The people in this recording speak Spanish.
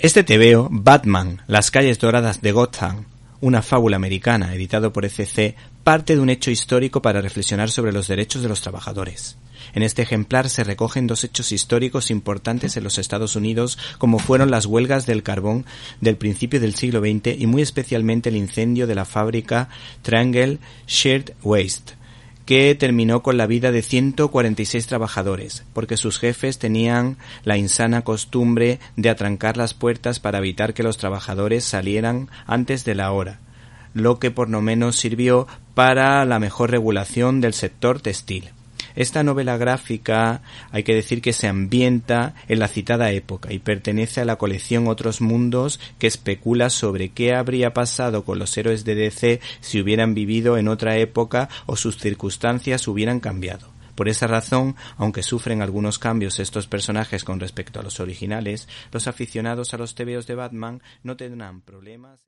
Este tebeo, Batman, Las calles doradas de Gotham, una fábula americana editado por ECC, parte de un hecho histórico para reflexionar sobre los derechos de los trabajadores. En este ejemplar se recogen dos hechos históricos importantes en los Estados Unidos, como fueron las huelgas del carbón del principio del siglo XX y muy especialmente el incendio de la fábrica Triangle Shared Waste, que terminó con la vida de 146 trabajadores, porque sus jefes tenían la insana costumbre de atrancar las puertas para evitar que los trabajadores salieran antes de la hora, lo que por lo menos sirvió para la mejor regulación del sector textil. Esta novela gráfica hay que decir que se ambienta en la citada época y pertenece a la colección Otros Mundos que especula sobre qué habría pasado con los héroes de DC si hubieran vivido en otra época o sus circunstancias hubieran cambiado. Por esa razón, aunque sufren algunos cambios estos personajes con respecto a los originales, los aficionados a los TVOs de Batman no tendrán problemas.